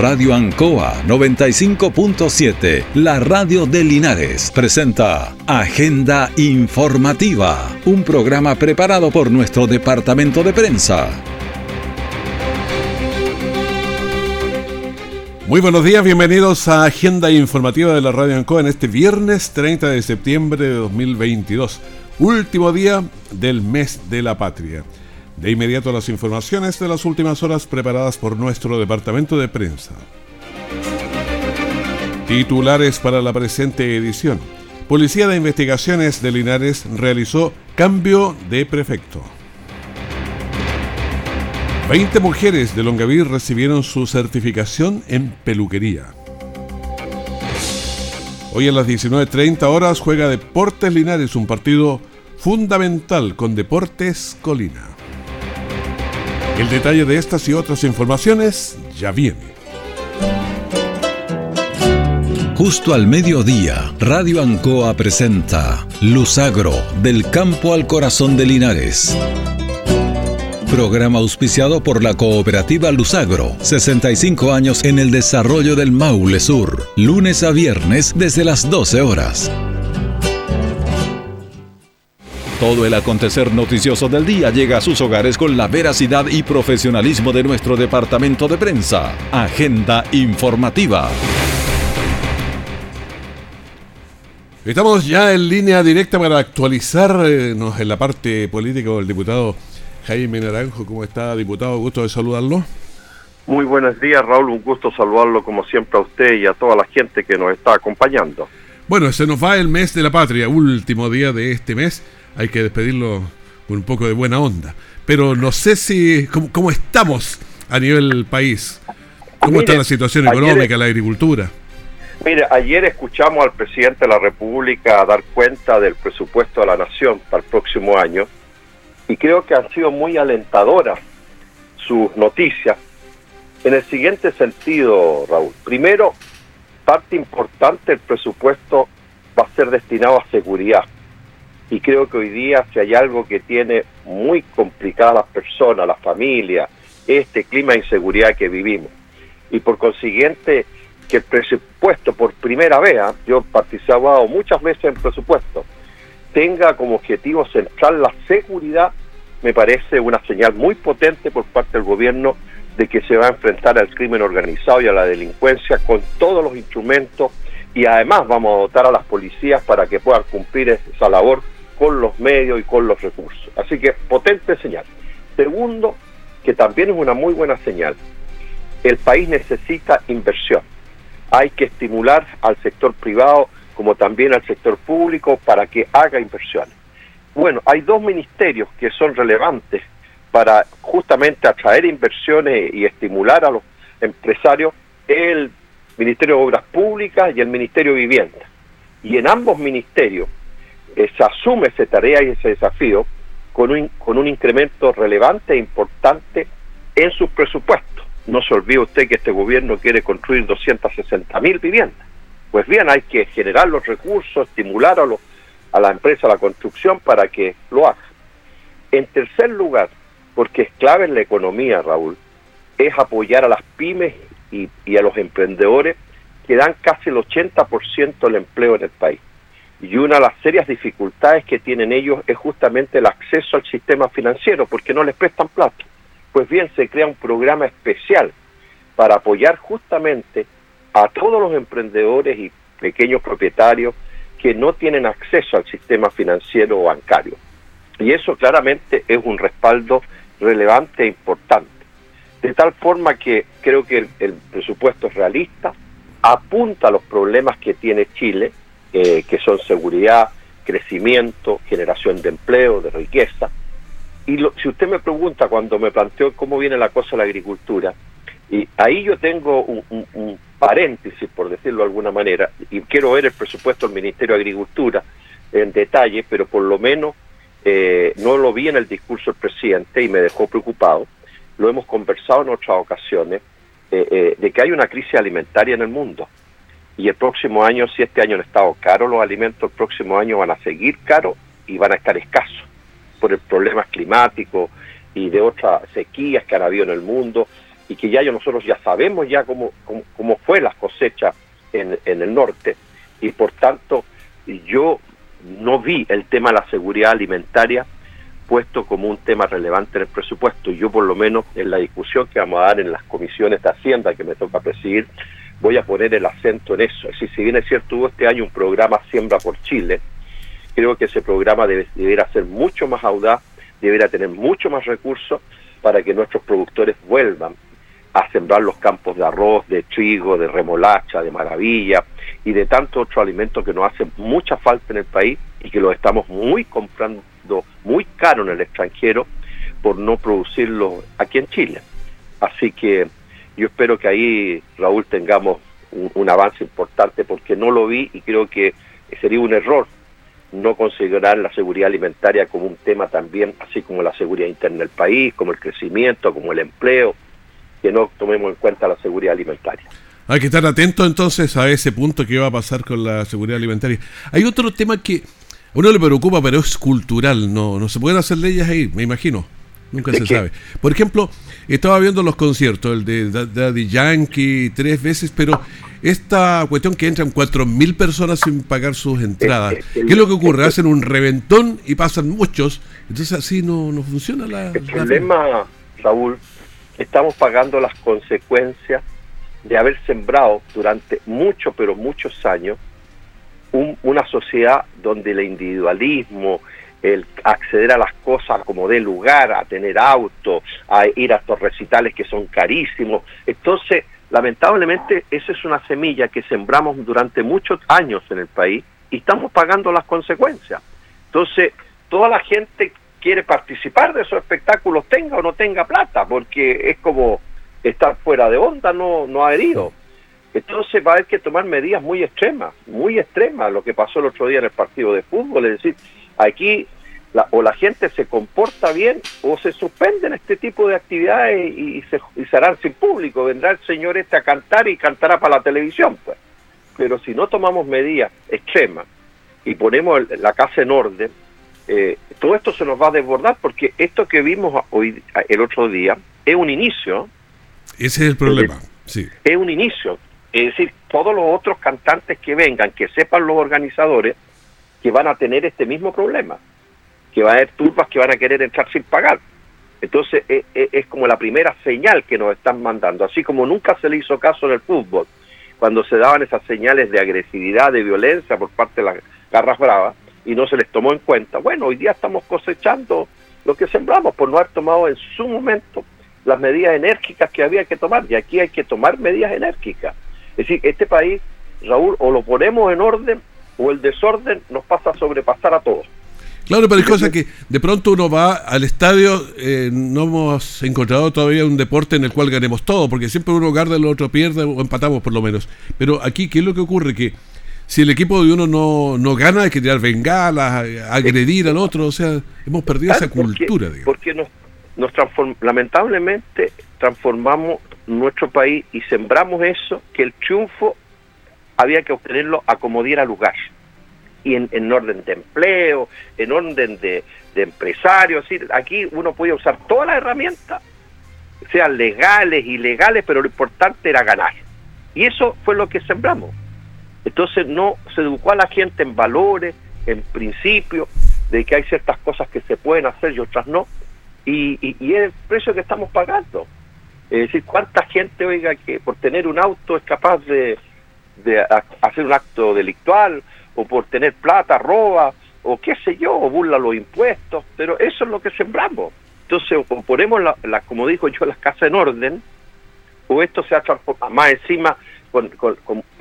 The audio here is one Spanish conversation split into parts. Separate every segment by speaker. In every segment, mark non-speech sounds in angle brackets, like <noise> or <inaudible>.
Speaker 1: Radio Ancoa 95.7, la radio de Linares, presenta Agenda Informativa, un programa preparado por nuestro departamento de prensa.
Speaker 2: Muy buenos días, bienvenidos a Agenda Informativa de la Radio Ancoa en este viernes 30 de septiembre de 2022, último día del mes de la patria. De inmediato las informaciones de las últimas horas preparadas por nuestro departamento de prensa. Titulares para la presente edición. Policía de Investigaciones de Linares realizó cambio de prefecto. 20 mujeres de Longaví recibieron su certificación en peluquería. Hoy a las 19.30 horas juega Deportes Linares, un partido fundamental con Deportes Colina. El detalle de estas y otras informaciones ya viene.
Speaker 1: Justo al mediodía, Radio Ancoa presenta Luzagro, del campo al corazón de Linares. Programa auspiciado por la cooperativa Luzagro, 65 años en el desarrollo del Maule Sur, lunes a viernes desde las 12 horas. Todo el acontecer noticioso del día llega a sus hogares con la veracidad y profesionalismo de nuestro departamento de prensa. Agenda informativa.
Speaker 2: Estamos ya en línea directa para actualizarnos en la parte política del diputado Jaime Naranjo. ¿Cómo está, diputado? Gusto de saludarlo.
Speaker 3: Muy buenos días, Raúl. Un gusto saludarlo como siempre a usted y a toda la gente que nos está acompañando.
Speaker 2: Bueno, se nos va el mes de la patria, último día de este mes hay que despedirlo con un poco de buena onda. Pero no sé si, ¿cómo, estamos a nivel país? ¿Cómo está la situación económica, la agricultura?
Speaker 3: Mire, ayer escuchamos al presidente de la República dar cuenta del presupuesto de la Nación para el próximo año y creo que han sido muy alentadoras sus noticias en el siguiente sentido, Raúl. Primero, parte importante del presupuesto va a ser destinado a seguridad y creo que hoy día si hay algo que tiene muy complicada a las personas, las familias, este clima de inseguridad que vivimos. Y por consiguiente, que el presupuesto por primera vez, ¿ah? yo he participado muchas veces en presupuesto, tenga como objetivo central la seguridad, me parece una señal muy potente por parte del gobierno de que se va a enfrentar al crimen organizado y a la delincuencia con todos los instrumentos y además vamos a dotar a las policías para que puedan cumplir esa labor con los medios y con los recursos. Así que potente señal. Segundo, que también es una muy buena señal, el país necesita inversión. Hay que estimular al sector privado como también al sector público para que haga inversiones. Bueno, hay dos ministerios que son relevantes para justamente atraer inversiones y estimular a los empresarios, el Ministerio de Obras Públicas y el Ministerio de Vivienda. Y en ambos ministerios eh, se asume esa tarea y ese desafío con un, con un incremento relevante e importante en sus presupuestos. No se olvide usted que este gobierno quiere construir 260 mil viviendas. Pues bien, hay que generar los recursos, estimular a, los, a la empresa la construcción para que lo haga. En tercer lugar, porque es clave en la economía, Raúl, es apoyar a las pymes y, y a los emprendedores que dan casi el 80% del empleo en el país. Y una de las serias dificultades que tienen ellos es justamente el acceso al sistema financiero, porque no les prestan plata. Pues bien, se crea un programa especial para apoyar justamente a todos los emprendedores y pequeños propietarios que no tienen acceso al sistema financiero o bancario. Y eso claramente es un respaldo relevante e importante. De tal forma que creo que el, el presupuesto es realista, apunta a los problemas que tiene Chile, eh, que son seguridad, crecimiento, generación de empleo, de riqueza. Y si usted me pregunta cuando me planteo cómo viene la cosa de la agricultura, y ahí yo tengo un, paréntesis, por decirlo de alguna manera, y quiero ver el presupuesto del Ministerio de Agricultura en detalle, pero por lo menos eh, no lo vi en el discurso del presidente y me dejó preocupado. Lo hemos conversado en otras ocasiones, eh, de que hay una crisis alimentaria en el mundo y el próximo año, si este año han estado caros los alimentos, el próximo año van a seguir caros y van a estar escasos por el problemas climáticos y de otras sequías que han habido en el mundo. y que ya nosotros ya sabemos ya cómo, cómo, fue las cosechas en, en el norte y por tanto yo no vi el tema de la seguridad alimentaria puesto como un tema relevante en el presupuesto. Yo por lo menos en la discusión que vamos a dar en las comisiones de Hacienda que me toca presidir, voy a poner el acento en eso. Es si bien es cierto, hubo este año un programa Siembra por Chile, creo que ese programa debe, deberá ser mucho más audaz, deberá tener mucho más recursos para que nuestros productores vuelvan a sembrar los campos de arroz, de trigo, de remolacha, de maravilla y de tantos otros alimentos que nos hacen mucha falta en el país y que los estamos muy comprando muy caro en el extranjero por no producirlo aquí en Chile. Así que yo espero que ahí, Raúl, tengamos un, avance importante porque no lo vi y creo que sería un error no considerar la seguridad alimentaria como un tema también, así como la seguridad interna del país, como el crecimiento, como el empleo, que no tomemos en cuenta la seguridad alimentaria.
Speaker 2: Hay que estar atento entonces a ese punto que va a pasar con la seguridad alimentaria. Hay otro tema que a uno le preocupa, pero es cultural, no, no se pueden hacer leyes ahí, me imagino. Nunca se sabe. Por ejemplo, estaba viendo los conciertos, el de Daddy Yankee tres veces, pero esta cuestión que entran cuatro mil personas sin pagar sus entradas, ¿qué es lo que ocurre? Hacen un reventón y pasan muchos, entonces así no, no funciona la...
Speaker 3: El problema, Raúl, estamos pagando las consecuencias de haber sembrado durante muchos, pero muchos años una sociedad donde el individualismo, el acceder a las cosas como de lugar, a tener auto, a ir a estos recitales que son carísimos. Entonces, lamentablemente, esa es una semilla que sembramos durante muchos años en el país y estamos pagando las consecuencias. Entonces, toda la gente quiere participar de esos espectáculos, tenga o no tenga plata, porque es como estar fuera de onda, no, no ha herido. Entonces va a haber que tomar medidas muy extremas, muy extremas, lo que pasó el otro día en el partido de fútbol, es decir, aquí o la gente se comporta bien o se suspenden este tipo de actividades y, se, y harán sin público, vendrá el señor este a cantar y cantará para la televisión, pues. Pero si no tomamos medidas extremas y ponemos la casa en orden, eh, todo esto se nos va a desbordar porque esto que vimos hoy el otro día es un inicio.
Speaker 2: Ese es el problema. Sí.
Speaker 3: Es un inicio. Es decir, todos los otros cantantes que vengan, que sepan los organizadores, que van a tener este mismo problema, que va a haber turbas que van a querer entrar sin pagar. Entonces e, e, es, como la primera señal que nos están mandando, así como nunca se le hizo caso en el fútbol, cuando se daban esas señales de agresividad, de violencia por parte de las garras bravas, y no se les tomó en cuenta. Bueno, hoy día estamos cosechando lo que sembramos por no haber tomado en su momento las medidas enérgicas que había que tomar, y aquí hay que tomar medidas enérgicas. Es decir, este país, Raúl, o lo ponemos en orden o el desorden nos pasa a sobrepasar a todos.
Speaker 2: Claro, pero hay cosas que de pronto uno va al estadio, eh, no hemos encontrado todavía un deporte en el cual ganemos todo, porque siempre uno gana, el otro pierde o empatamos por lo menos. Pero aquí, ¿qué es lo que ocurre? Que si el equipo de uno no, no gana, hay que tirar bengalas, agredir al otro, o sea, hemos perdido esa cultura.
Speaker 3: Porque, nos, nos lamentablemente transformamos nuestro país y sembramos eso, que el triunfo había que obtenerlo a como diera lugar. Y en, orden de empleo, en orden de, de empresarios, aquí uno podía usar todas las herramientas, sean legales, ilegales, pero lo importante era ganar. Y eso fue lo que sembramos. Entonces no se educó a la gente en valores, en principios, de que hay ciertas cosas que se pueden hacer y otras no. Y, y es el precio que estamos pagando. Es decir, ¿cuánta gente, oiga, que por tener un auto es capaz de, hacer un acto delictual, o por tener plata roba, o qué sé yo, o burla los impuestos? Pero eso es lo que sembramos. Entonces, o ponemos, la, como dijo yo, las casas en orden, o esto se ha transformado más encima,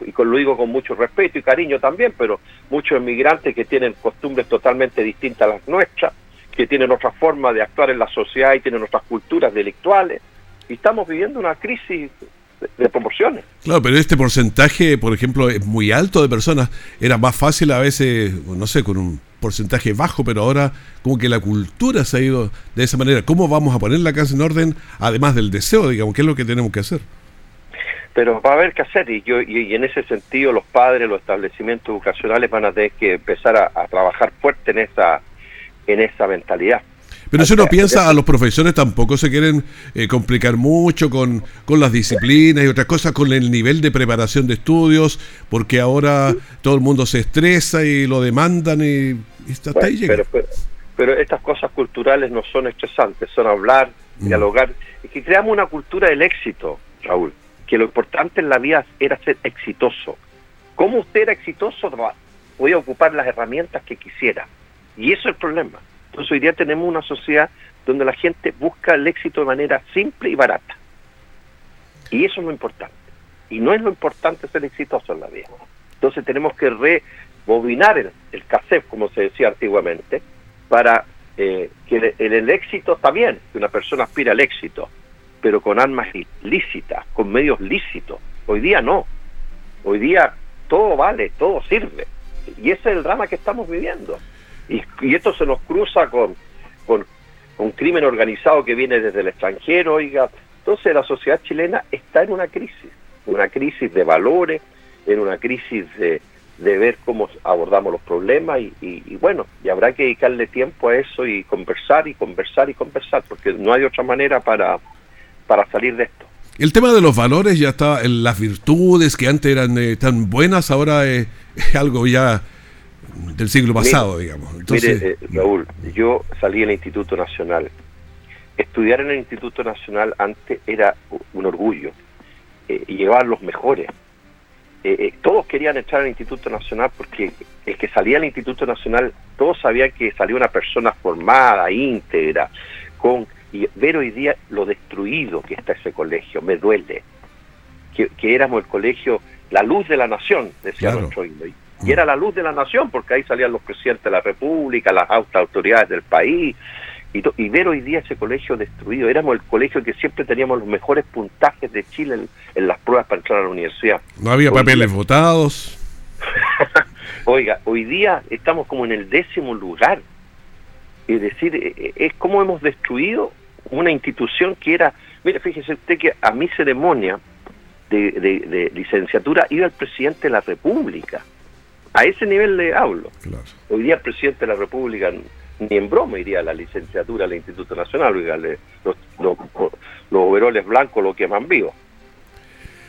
Speaker 3: y con, lo digo con mucho respeto y cariño también, pero muchos inmigrantes que tienen costumbres totalmente distintas a las nuestras, que tienen otra forma de actuar en la sociedad y tienen otras culturas delictuales y estamos viviendo una crisis de, proporciones.
Speaker 2: Claro, pero este porcentaje, por ejemplo, es muy alto de personas. Era más fácil a veces, no sé, con un porcentaje bajo, pero ahora como que la cultura se ha ido de esa manera. ¿Cómo vamos a poner la casa en orden, además del deseo, digamos, qué es lo que tenemos que hacer?
Speaker 3: Pero va a haber que hacer, y, yo, y, en ese sentido los padres, los establecimientos educacionales van a tener que empezar a, a trabajar fuerte en esa, en esa mentalidad.
Speaker 2: Pero si uno piensa, a los profesores tampoco se quieren eh, complicar mucho con, con las disciplinas y otras cosas, con el nivel de preparación de estudios, porque ahora todo el mundo se estresa y lo demandan y, está ahí
Speaker 3: pero, pero, estas cosas culturales no son estresantes, son hablar, mm. dialogar, y que creamos una cultura del éxito, Raúl, que lo importante en la vida era ser exitoso. ¿Cómo usted era exitoso? Podía ocupar las herramientas que quisiera. Y eso es el problema entonces hoy día tenemos una sociedad donde la gente busca el éxito de manera simple y barata. Y eso es lo importante. Y no es lo importante ser exitoso en la vida. Entonces tenemos que rebobinar el, el como se decía antiguamente, para eh, que el, éxito está bien, que una persona aspira al éxito, pero con armas lícitas, con medios lícitos. Hoy día no. Hoy día todo vale, todo sirve. Y ese es el drama que estamos viviendo. Y, esto se nos cruza con, con, un crimen organizado que viene desde el extranjero, oiga. Entonces la sociedad chilena está en una crisis, una crisis de valores, en una crisis de, de ver cómo abordamos los problemas y, bueno, y habrá que dedicarle tiempo a eso y conversar y conversar y conversar, porque no hay otra manera para, para salir de esto.
Speaker 2: El tema de los valores ya está, las virtudes que antes eran eh, tan buenas, ahora <laughs> es algo ya del siglo pasado, digamos.
Speaker 3: mire, eh, Raúl, yo salí en el Instituto Nacional. Estudiar en el Instituto Nacional antes era un orgullo eh, y llevar los mejores. Eh, todos querían entrar al Instituto Nacional porque el que salía al Instituto Nacional, todos sabían que salía una persona formada, íntegra, con y ver hoy día lo destruido que está ese colegio, me duele. Que, éramos el colegio, la luz de la nación, decía nuestro himno y era la luz de la nación, porque ahí salían los presidentes de la República, las altas autoridades del país, y, ver hoy día ese colegio destruido. Éramos el colegio que siempre teníamos los mejores puntajes de Chile en, las pruebas para entrar a la universidad.
Speaker 2: No había papeles votados. <laughs>
Speaker 3: Oiga, hoy día estamos como en el décimo lugar. Es decir, e, e, es como hemos destruido una institución que era, mire, fíjese usted que a mi ceremonia de, de licenciatura iba el presidente de la República. A ese nivel le hablo. Hoy día el presidente de la República ni en broma iría a la licenciatura al Instituto Nacional, los, los, overoles blancos lo queman vivo.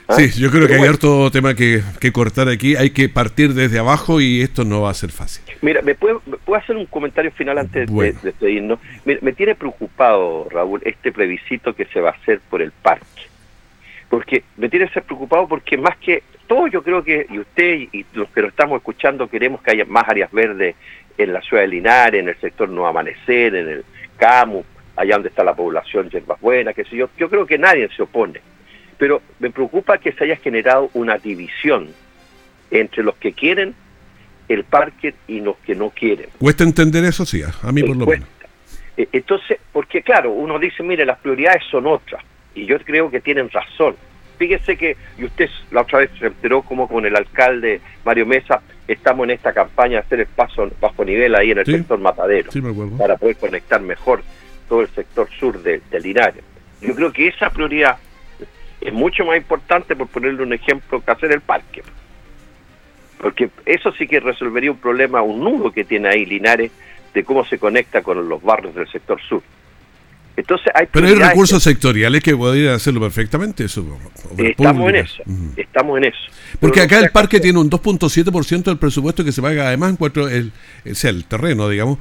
Speaker 2: ¿Ah? Sí, yo creo que hay harto tema que, cortar aquí, hay que partir desde abajo y esto no va a ser fácil.
Speaker 3: Mira, ¿me puedo, hacer un comentario final antes de, despedirnos? Me, me tiene preocupado, Raúl, este plebiscito que se va a hacer por el parque. Porque me tiene que ser preocupado porque más que todo yo creo que, y usted y los que lo estamos escuchando, queremos que haya más áreas verdes en la ciudad de Linares, en el sector No Amanecer, en el CAMU, allá donde está la población Yerbas Buena, qué sé yo. Yo creo que nadie se opone. Pero me preocupa que se haya generado una división entre los que quieren el parque y los que no quieren.
Speaker 2: Cuesta entender eso, sí, a mí por lo menos.
Speaker 3: E, entonces, porque claro, uno dice, mire, las prioridades son otras, y yo creo que tienen razón Fíjese que, y usted la otra vez se enteró como con el alcalde Mario Mesa, estamos en esta campaña de hacer el paso bajo nivel ahí en el sector Matadero, para poder conectar mejor todo el sector sur de, Linares. Yo creo que esa prioridad es mucho más importante, por ponerle un ejemplo, que hacer el parque. Porque eso sí que resolvería un problema, un nudo que tiene ahí Linares, de cómo se conecta con los barrios del sector sur.
Speaker 2: Entonces hay Pero hay recursos sectoriales que podrían hacerlo perfectamente. Eso,
Speaker 3: estamos en eso, estamos en eso.
Speaker 2: Porque acá el parque tiene un 2.7% del presupuesto que se paga además en cuanto el, sea, el terreno, digamos,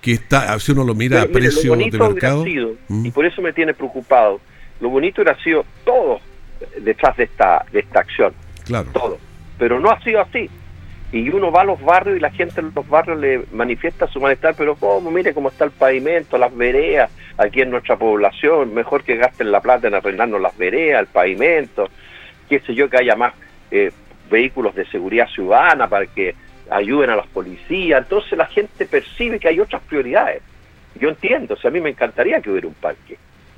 Speaker 2: que está, si uno lo mira a precio de mercado.
Speaker 3: Y por eso me tiene preocupado. Lo bonito hubiera sido todo detrás de esta, de esta acción. Claro. Todo. Pero no ha sido así y uno va a los barrios y la gente en los barrios le manifiesta su malestar, pero ¿cómo? Mire cómo está el pavimento, las veredas aquí en nuestra población, mejor que gasten la plata en arreglarnos las veredas, el pavimento, qué sé yo, que haya más eh, vehículos de seguridad ciudadana para que ayuden a las policías. Entonces la gente percibe que hay otras prioridades. Yo entiendo, o sea, a mí me encantaría que hubiera un parque,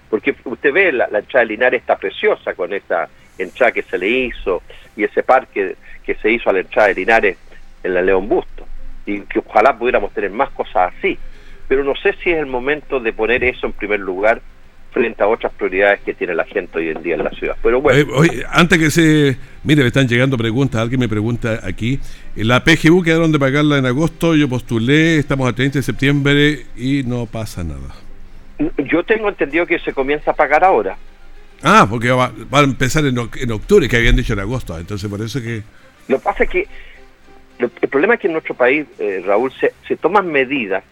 Speaker 3: porque usted ve la, la entrada de Linares está preciosa con esa entrada que se le hizo y ese parque que se hizo a la entrada de Linares en la León Busto y que ojalá pudiéramos tener más cosas así pero no sé si es el momento de poner eso en primer lugar frente a otras prioridades que tiene la gente hoy en día en la ciudad. Pero bueno.
Speaker 2: Eh, antes que se. Mire, me están llegando preguntas. Alguien me pregunta aquí. La PGU quedaron de pagarla en agosto. Yo postulé. Estamos a 30 de septiembre y no pasa nada.
Speaker 3: Yo tengo entendido que se comienza a pagar ahora.
Speaker 2: Ah, porque va, a empezar en, octubre, que habían dicho en agosto. Entonces, por eso que.
Speaker 3: Lo que pasa es que. el problema es que en nuestro país, eh, Raúl, se, se toman medidas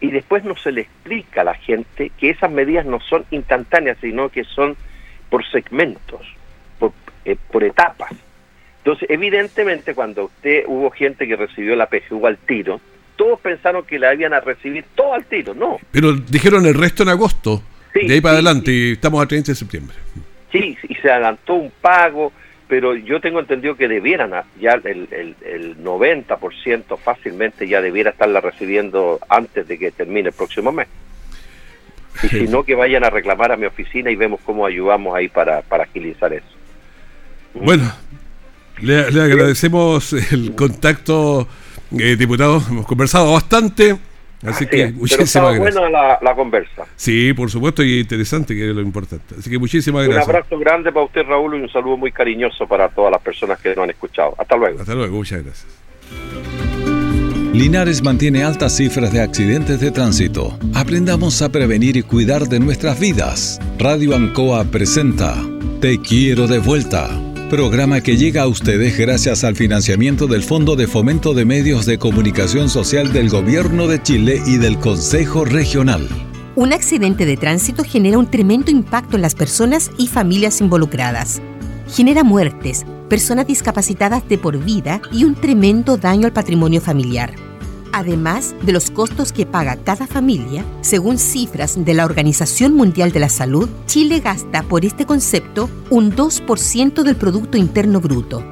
Speaker 3: y después no se le explica a la gente que esas medidas no son instantáneas, sino que son por segmentos, por, eh, por etapas. Entonces, evidentemente, cuando usted hubo gente que recibió la PGU al tiro, todos pensaron que la iban a recibir todo al tiro, no.
Speaker 2: Pero dijeron el resto en agosto, de ahí para adelante, y estamos a 30 de septiembre.
Speaker 3: Sí, y se adelantó un pago, pero yo tengo entendido que debieran, ya el, el, el 90% fácilmente ya debiera estarla recibiendo antes de que termine el próximo mes. Y si no, que vayan a reclamar a mi oficina y vemos cómo ayudamos ahí para, para agilizar eso.
Speaker 2: Bueno, le, agradecemos el contacto, eh, diputado. Hemos conversado bastante. Así, que muchísimas
Speaker 3: gracias. buena la, conversa.
Speaker 2: Sí, por supuesto, y interesante, que es lo importante. Así que muchísimas gracias.
Speaker 3: Un abrazo grande para usted, Raúl, y un saludo muy cariñoso para todas las personas que nos han escuchado. Hasta luego.
Speaker 2: Hasta luego, muchas gracias.
Speaker 1: Linares mantiene altas cifras de accidentes de tránsito. Aprendamos a prevenir y cuidar de nuestras vidas. Radio Ancoa presenta Te quiero de vuelta programa que llega a ustedes gracias al financiamiento del Fondo de Fomento de Medios de Comunicación Social del Gobierno de Chile y del Consejo Regional.
Speaker 4: Un accidente de tránsito genera un tremendo impacto en las personas y familias involucradas. Genera muertes, personas discapacitadas de por vida y un tremendo daño al patrimonio familiar además de los costos que paga cada familia, según cifras de la Organización Mundial de la Salud, Chile gasta por este concepto un 2% del Producto Interno Bruto.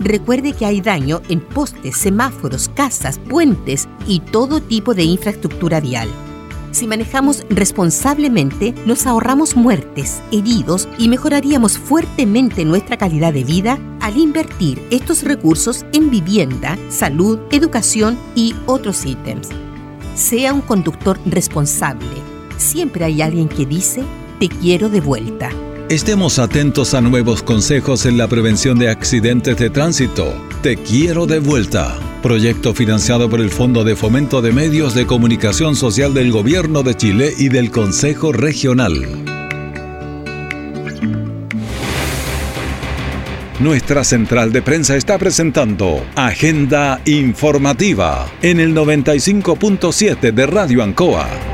Speaker 4: Recuerde que hay daño en postes, semáforos, casas, puentes y todo tipo de infraestructura vial. Si manejamos responsablemente, nos ahorramos muertes, heridos y mejoraríamos fuertemente nuestra calidad de vida al invertir estos recursos en vivienda, salud, educación y otros ítems. Sea un conductor responsable. Siempre hay alguien que dice, te quiero de vuelta.
Speaker 1: Estemos atentos a nuevos consejos en la prevención de accidentes de tránsito. Te quiero de vuelta. Proyecto financiado por el Fondo de Fomento de Medios de Comunicación Social del Gobierno de Chile y del Consejo Regional. Nuestra central de prensa está presentando Agenda Informativa en el 95.7 de Radio Ancoa.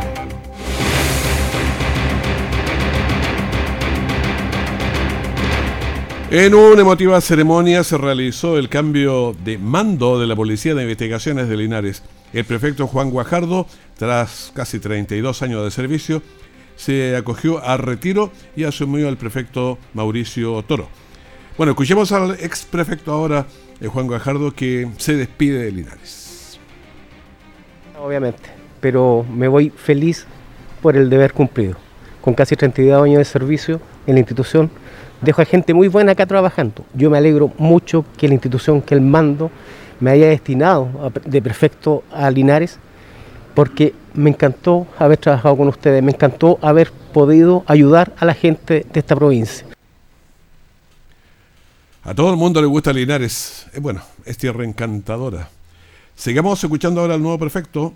Speaker 2: En una emotiva ceremonia se realizó el cambio de mando de la Policía de Investigaciones de Linares. El prefecto Juan Guajardo, tras casi 32 años de servicio, se acogió a retiro y asumió el prefecto Mauricio Toro. Bueno, escuchemos al ex prefecto ahora, eh, Juan Guajardo, que se despide de Linares.
Speaker 5: Obviamente, pero me voy feliz por el deber cumplido. Con casi 32 años de servicio en la institución, dejo a gente muy buena acá trabajando. Yo me alegro mucho que la institución, que el mando me haya destinado de prefecto a Linares, porque me encantó haber trabajado con ustedes, me encantó haber podido ayudar a la gente de esta provincia.
Speaker 2: A todo el mundo le gusta Linares, es bueno, es tierra encantadora. Sigamos escuchando ahora al nuevo prefecto,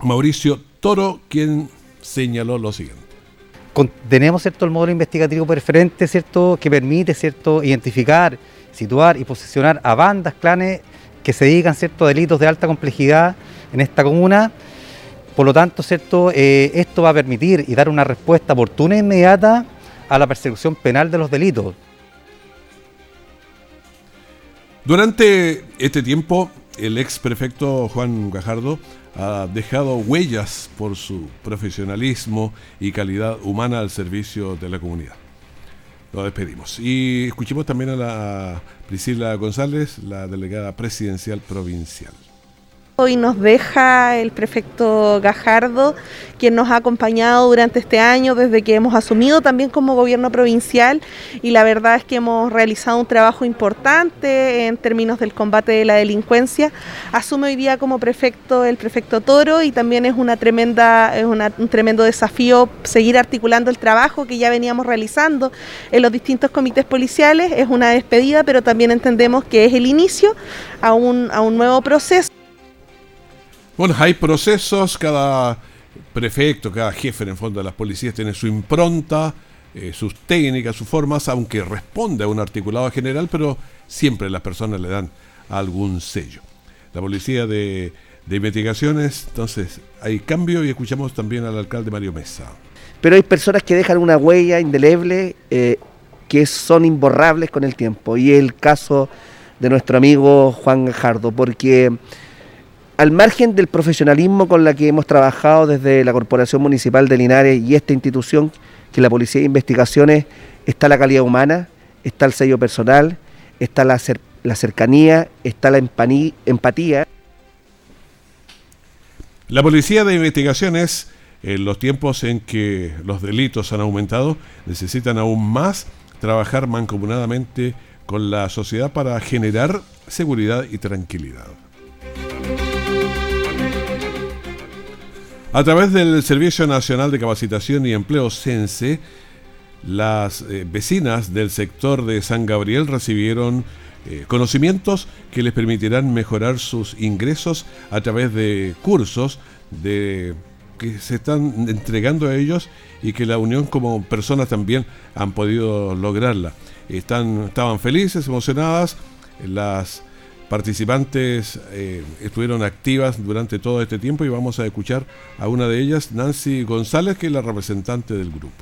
Speaker 2: Mauricio Toro, quien señaló lo siguiente
Speaker 6: tenemos cierto el modelo investigativo preferente cierto que permite cierto identificar situar y posicionar a bandas clanes que se dedican cierto delitos de alta complejidad en esta comuna. Por lo tanto cierto eh, esto va a permitir y dar una respuesta oportuna e inmediata a la persecución penal de los delitos.
Speaker 2: Durante este tiempo el ex prefecto Juan Gajardo ha dejado huellas por su profesionalismo y calidad humana al servicio de la comunidad. Lo despedimos. Y escuchemos también a la Priscila González, la delegada presidencial provincial.
Speaker 7: Hoy nos deja el prefecto Gajardo, quien nos ha acompañado durante este año desde que hemos asumido también como gobierno provincial y la verdad es que hemos realizado un trabajo importante en términos del combate de la delincuencia. Asume hoy día como prefecto el prefecto Toro y también es una tremenda es un tremendo desafío seguir articulando el trabajo que ya veníamos realizando en los distintos comités policiales. Es una despedida, pero también entendemos que es el inicio a un, a un nuevo proceso.
Speaker 2: Bueno, hay procesos, cada prefecto, cada jefe en el fondo de las policías tiene su impronta, eh, sus técnicas, sus formas, aunque responde a un articulado general, pero siempre las personas le dan algún sello. La policía de, investigaciones, entonces hay cambio y escuchamos también al alcalde Mario Mesa.
Speaker 8: Pero hay personas que dejan una huella indeleble eh, que son imborrables con el tiempo y el caso de nuestro amigo Juan Gajardo, porque al margen del profesionalismo con la que hemos trabajado desde la Corporación Municipal de Linares y esta institución, que la Policía de Investigaciones, está la calidad humana, está el sello personal, está la, la cercanía, está la empatía.
Speaker 2: La Policía de Investigaciones, en los tiempos en que los delitos han aumentado, necesitan aún más trabajar mancomunadamente con la sociedad para generar seguridad y tranquilidad. A través del Servicio Nacional de Capacitación y Empleo CENSE, las eh, vecinas del sector de San Gabriel recibieron eh, conocimientos que les permitirán mejorar sus ingresos a través de cursos que se están entregando a ellos y que la Unión como personas también han podido lograrla. Están, estaban felices, emocionadas, las participantes eh, estuvieron activas durante todo este tiempo y vamos a escuchar a una de ellas, Nancy González, que es la representante del grupo.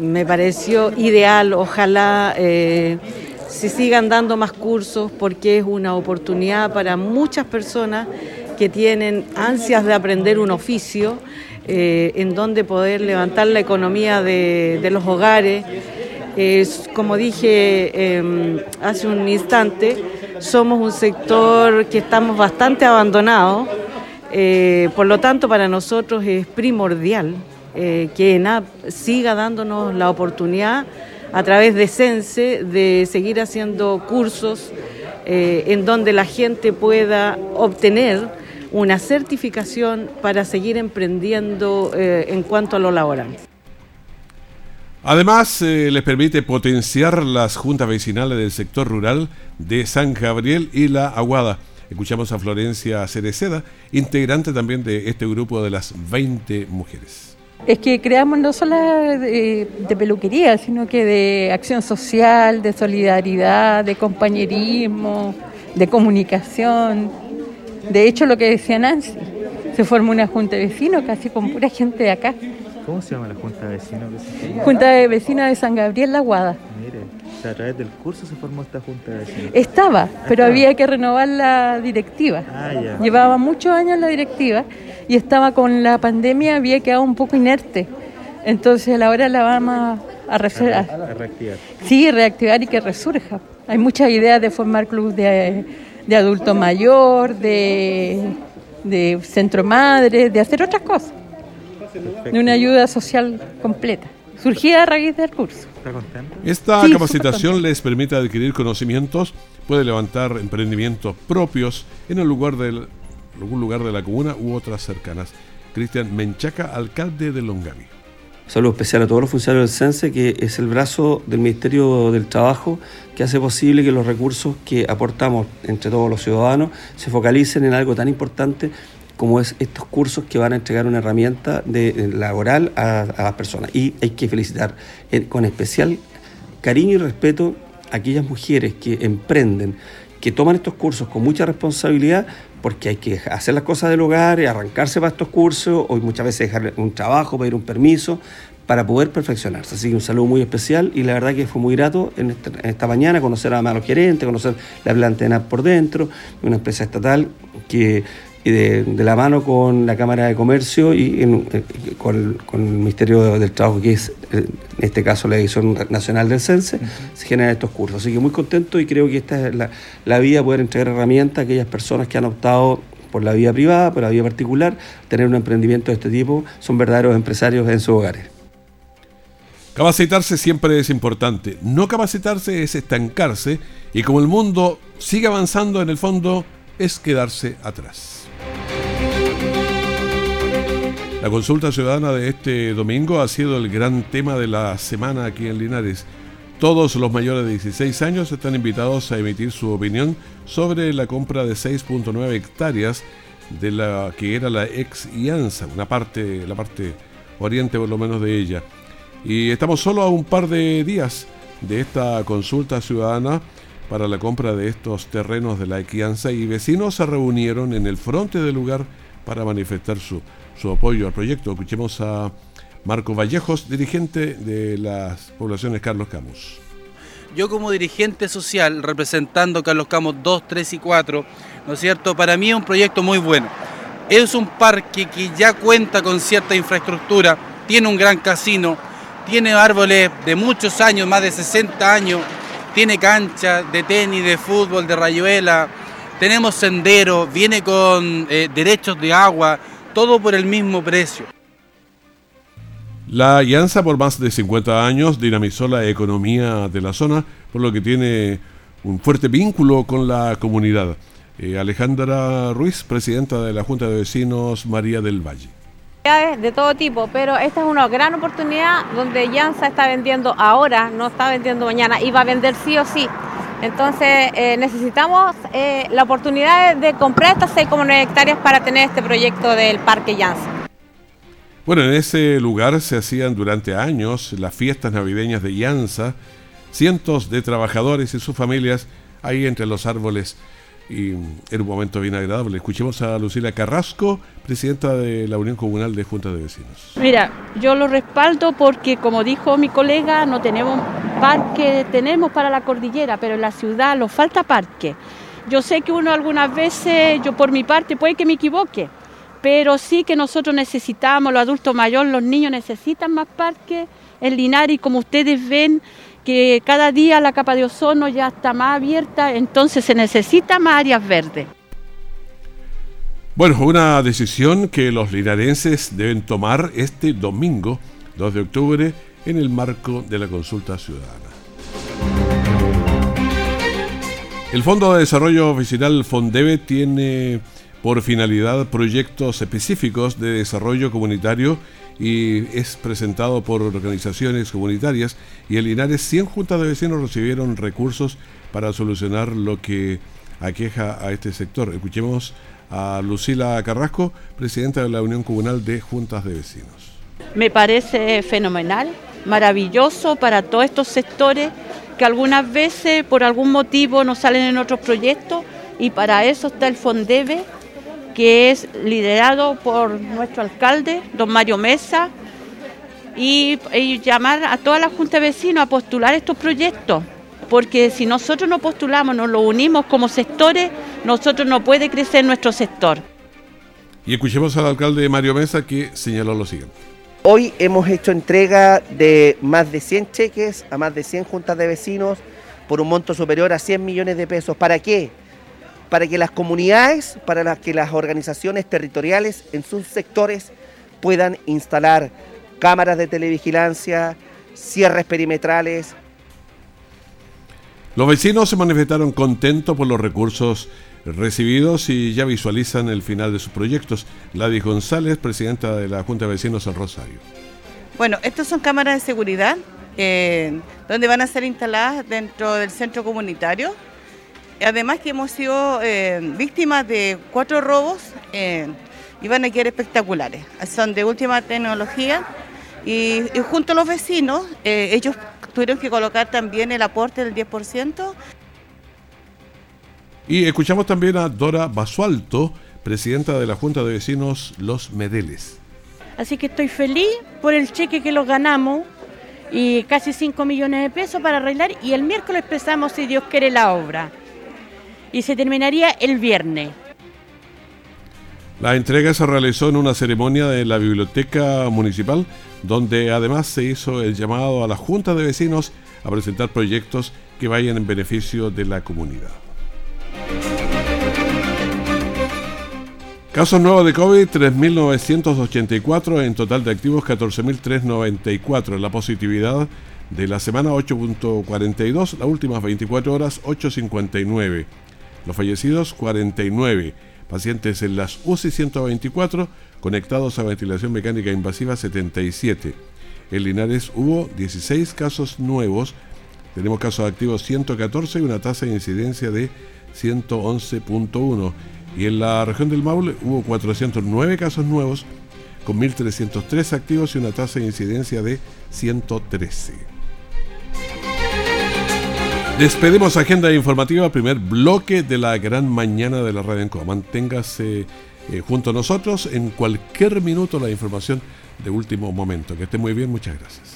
Speaker 9: Me pareció ideal, ojalá eh, se sigan dando más cursos porque es una oportunidad para muchas personas que tienen ansias de aprender un oficio, eh, en donde poder levantar la economía de, de los hogares. Es, como dije em, hace un instante, somos un sector que estamos bastante abandonados, eh, por lo tanto para nosotros es primordial eh, que ENAP siga dándonos la oportunidad a través de Sense de seguir haciendo cursos eh, en donde la gente pueda obtener una certificación para seguir emprendiendo en cuanto a lo laboral.
Speaker 2: Además, eh, les permite potenciar las juntas vecinales del sector rural de San Gabriel y La Aguada. Escuchamos a Florencia Cereceda, integrante también de este grupo de las 20 mujeres.
Speaker 10: Es que creamos no solo de, peluquería, sino que de acción social, de solidaridad, de compañerismo, de comunicación. De hecho, lo que decía Nancy, se formó una junta de vecinos casi con pura gente de acá.
Speaker 11: ¿Cómo se llama la Junta de Vecinos?
Speaker 10: Junta de Vecinos de San Gabriel La Guada.
Speaker 11: Mire, a través del curso se formó esta Junta de Vecinos.
Speaker 10: Estaba, pero había que renovar la directiva. Ah, ya. Llevaba muchos años la directiva y estaba con la pandemia, había quedado un poco inerte. Entonces a la hora la vamos a, a, reactivar. Sí, reactivar y que resurja. Hay muchas ideas de formar clubes de, de adulto mayor, de, de centro madre, de hacer otras cosas de una ayuda social completa. Surgía a raíz del curso. ¿Está
Speaker 2: contento? Esta capacitación les permite adquirir conocimientos, puede levantar emprendimientos propios en el lugar del, algún lugar de la comuna u otras cercanas. Cristian Menchaca, alcalde de Longaví.
Speaker 12: Saludo especial a todos los funcionarios del CENSE, que es el brazo del Ministerio del Trabajo que hace posible que los recursos que aportamos entre todos los ciudadanos se focalicen en algo tan importante como es estos cursos que van a entregar una herramienta de, laboral a, las personas. Y hay que felicitar eh, con especial cariño y respeto a aquellas mujeres que emprenden, que toman estos cursos con mucha responsabilidad, porque hay que hacer las cosas del hogar, arrancarse para estos cursos, o muchas veces dejar un trabajo, pedir un permiso, para poder perfeccionarse. Así que un saludo muy especial y la verdad que fue muy grato en esta, mañana conocer a los gerentes, conocer la planta de NAP por dentro, una empresa estatal que y de, la mano con la Cámara de Comercio y con, el Ministerio del Trabajo, que es eh, en este caso la Edición Nacional del CENSE, se generan estos cursos. Así que muy contento y creo que esta es la, la vía, poder entregar herramientas a aquellas personas que han optado por la vía privada, por la vía particular, tener un emprendimiento de este tipo, son verdaderos empresarios en sus hogares.
Speaker 2: Capacitarse siempre es importante. No capacitarse es estancarse y como el mundo sigue avanzando en el fondo es quedarse atrás. La consulta ciudadana de este domingo ha sido el gran tema de la semana aquí en Linares. Todos los mayores de 16 años están invitados a emitir su opinión sobre la compra de 6.9 hectáreas de la que era la ex IANSA, una parte, la parte oriente por lo menos de ella. Y estamos solo a un par de días de esta consulta ciudadana para la compra de estos terrenos de la Equianza y vecinos se reunieron en el frente del lugar para manifestar su, su apoyo al proyecto. Escuchemos a Marco Vallejos, dirigente de las poblaciones Carlos Camus.
Speaker 13: Yo como dirigente social, representando Carlos Camus 2, 3 y 4, ¿no es cierto? Para mí es un proyecto muy bueno. Es un parque que ya cuenta con cierta infraestructura, tiene un gran casino, tiene árboles de muchos años, más de 60 años, tiene cancha de tenis, de fútbol, de rayuela, tenemos sendero, viene con eh, derechos de agua, todo por el mismo precio.
Speaker 2: La alianza por más de 50 años dinamizó la economía de la zona, por lo que tiene un fuerte vínculo con la comunidad. Eh, Alejandra Ruiz, presidenta de la Junta de Vecinos María del Valle.
Speaker 14: De todo tipo, pero esta es una gran oportunidad donde Llanza está vendiendo ahora, no está vendiendo mañana, y va a vender sí o sí. Entonces eh, necesitamos eh, la oportunidad de, comprar estas 6,9 hectáreas para tener este proyecto del Parque Llanza.
Speaker 2: Bueno, en ese lugar se hacían durante años las fiestas navideñas de Llanza, cientos de trabajadores y sus familias ahí entre los árboles y era un momento bien agradable. Escuchemos a Lucila Carrasco, presidenta de la Unión Comunal de Junta de Vecinos.
Speaker 15: Mira, yo lo respaldo porque, como dijo mi colega, no tenemos parque, tenemos para la cordillera, pero en la ciudad nos falta parque. Yo sé que uno algunas veces, yo por mi parte, puede que me equivoque, pero sí que nosotros necesitamos, los adultos mayores, los niños necesitan más parque. En Linares, como ustedes ven, que cada día la capa de ozono ya está más abierta, entonces se necesita más áreas verdes.
Speaker 2: Bueno, una decisión que los linarenses deben tomar este domingo, 2 de octubre, en el marco de la consulta ciudadana. El Fondo de Desarrollo Oficial Fondebe tiene por finalidad proyectos específicos de desarrollo comunitario y es presentado por organizaciones comunitarias y en Linares 100 juntas de vecinos recibieron recursos para solucionar lo que aqueja a este sector. Escuchemos a Lucila Carrasco, presidenta de la Unión Comunal de Juntas de Vecinos.
Speaker 15: Me parece fenomenal, maravilloso para todos estos sectores que algunas veces por algún motivo no salen en otros proyectos y para eso está el Fondebe que es liderado por nuestro alcalde, don Mario Mesa, y, llamar a toda la Junta de Vecinos a postular estos proyectos, porque si nosotros no postulamos, nos lo unimos como sectores, nosotros no puede crecer nuestro sector.
Speaker 2: Y escuchemos al alcalde Mario Mesa que señaló lo siguiente.
Speaker 8: Hoy hemos hecho entrega de más de 100 cheques a más de 100 juntas de vecinos por un monto superior a 100 millones de pesos. ¿Para qué? Para que las comunidades, para que las organizaciones territoriales en sus sectores puedan instalar cámaras de televigilancia, cierres perimetrales.
Speaker 2: Los vecinos se manifestaron contentos por los recursos recibidos y ya visualizan el final de sus proyectos. Gladys González, presidenta de la Junta de Vecinos del Rosario.
Speaker 16: Bueno, estas son cámaras de seguridad eh, donde van a ser instaladas dentro del centro comunitario Además que hemos sido eh, víctimas de cuatro robos eh, y van a quedar espectaculares. Son de última tecnología y, junto a los vecinos eh, ellos tuvieron que colocar también el aporte del 10%.
Speaker 2: Y escuchamos también a Dora Basualto, presidenta de la Junta de Vecinos Los Medeles.
Speaker 15: Así que estoy feliz por el cheque que los ganamos y casi 5 millones de pesos para arreglar y el miércoles empezamos, si Dios quiere, la obra y se terminaría el viernes.
Speaker 2: La entrega se realizó en una ceremonia de la Biblioteca Municipal, donde además se hizo el llamado a la Junta de Vecinos a presentar proyectos que vayan en beneficio de la comunidad. Casos nuevos de COVID, 3.984, en total de activos 14.394. La positividad de la semana 8.42, las últimas 24 horas 8.59. Los fallecidos 49, pacientes en las UCI 124, conectados a ventilación mecánica invasiva 77. En Linares hubo 16 casos nuevos, tenemos casos activos 114 y una tasa de incidencia de 111.1. Y en la región del Maule hubo 409 casos nuevos, con 1.303 activos y una tasa de incidencia de 113. Despedimos agenda informativa, primer bloque de la gran mañana de la Radio Encoa. Manténgase eh, junto a nosotros en cualquier minuto la información de último momento. Que esté muy bien, muchas gracias.